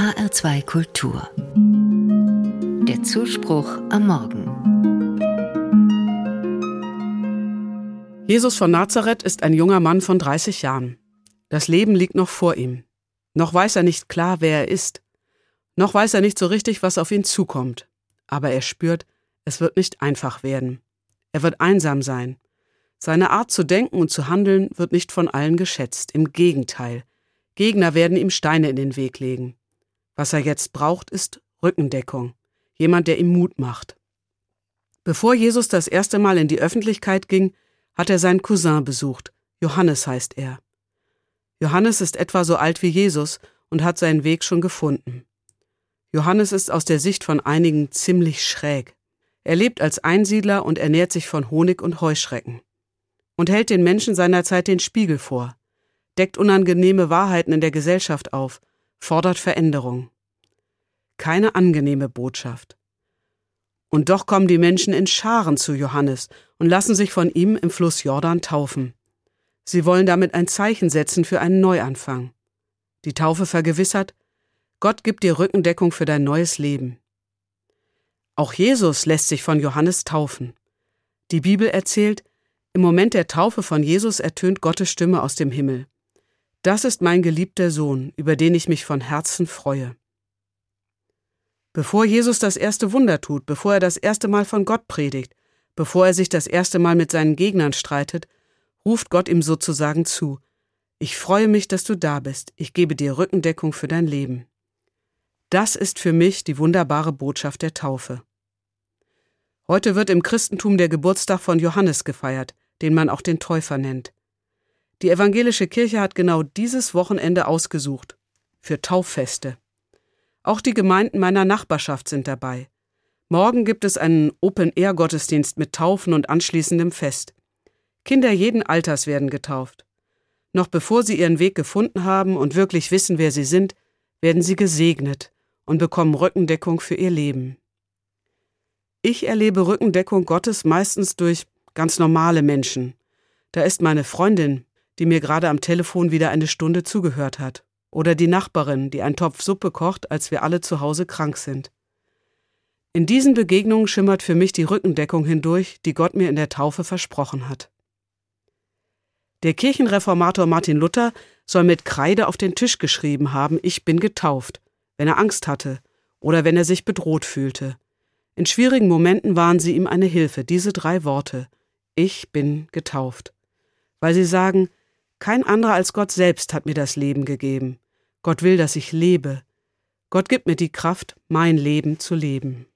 HR2 Kultur. Der Zuspruch am Morgen. Jesus von Nazareth ist ein junger Mann von 30 Jahren. Das Leben liegt noch vor ihm. Noch weiß er nicht klar, wer er ist. Noch weiß er nicht so richtig, was auf ihn zukommt. Aber er spürt, es wird nicht einfach werden. Er wird einsam sein. Seine Art zu denken und zu handeln wird nicht von allen geschätzt. Im Gegenteil. Gegner werden ihm Steine in den Weg legen. Was er jetzt braucht, ist Rückendeckung. Jemand, der ihm Mut macht. Bevor Jesus das erste Mal in die Öffentlichkeit ging, hat er seinen Cousin besucht. Johannes heißt er. Johannes ist etwa so alt wie Jesus und hat seinen Weg schon gefunden. Johannes ist aus der Sicht von einigen ziemlich schräg. Er lebt als Einsiedler und ernährt sich von Honig und Heuschrecken. Und hält den Menschen seiner Zeit den Spiegel vor, deckt unangenehme Wahrheiten in der Gesellschaft auf, fordert Veränderung. Keine angenehme Botschaft. Und doch kommen die Menschen in Scharen zu Johannes und lassen sich von ihm im Fluss Jordan taufen. Sie wollen damit ein Zeichen setzen für einen Neuanfang. Die Taufe vergewissert, Gott gibt dir Rückendeckung für dein neues Leben. Auch Jesus lässt sich von Johannes taufen. Die Bibel erzählt, im Moment der Taufe von Jesus ertönt Gottes Stimme aus dem Himmel. Das ist mein geliebter Sohn, über den ich mich von Herzen freue. Bevor Jesus das erste Wunder tut, bevor er das erste Mal von Gott predigt, bevor er sich das erste Mal mit seinen Gegnern streitet, ruft Gott ihm sozusagen zu, ich freue mich, dass du da bist, ich gebe dir Rückendeckung für dein Leben. Das ist für mich die wunderbare Botschaft der Taufe. Heute wird im Christentum der Geburtstag von Johannes gefeiert, den man auch den Täufer nennt. Die evangelische Kirche hat genau dieses Wochenende ausgesucht für Tauffeste. Auch die Gemeinden meiner Nachbarschaft sind dabei. Morgen gibt es einen Open-Air-Gottesdienst mit Taufen und anschließendem Fest. Kinder jeden Alters werden getauft. Noch bevor sie ihren Weg gefunden haben und wirklich wissen, wer sie sind, werden sie gesegnet und bekommen Rückendeckung für ihr Leben. Ich erlebe Rückendeckung Gottes meistens durch ganz normale Menschen. Da ist meine Freundin, die mir gerade am Telefon wieder eine Stunde zugehört hat. Oder die Nachbarin, die einen Topf Suppe kocht, als wir alle zu Hause krank sind. In diesen Begegnungen schimmert für mich die Rückendeckung hindurch, die Gott mir in der Taufe versprochen hat. Der Kirchenreformator Martin Luther soll mit Kreide auf den Tisch geschrieben haben, ich bin getauft, wenn er Angst hatte oder wenn er sich bedroht fühlte. In schwierigen Momenten waren sie ihm eine Hilfe, diese drei Worte, ich bin getauft. Weil sie sagen, kein anderer als Gott selbst hat mir das Leben gegeben. Gott will, dass ich lebe. Gott gibt mir die Kraft, mein Leben zu leben.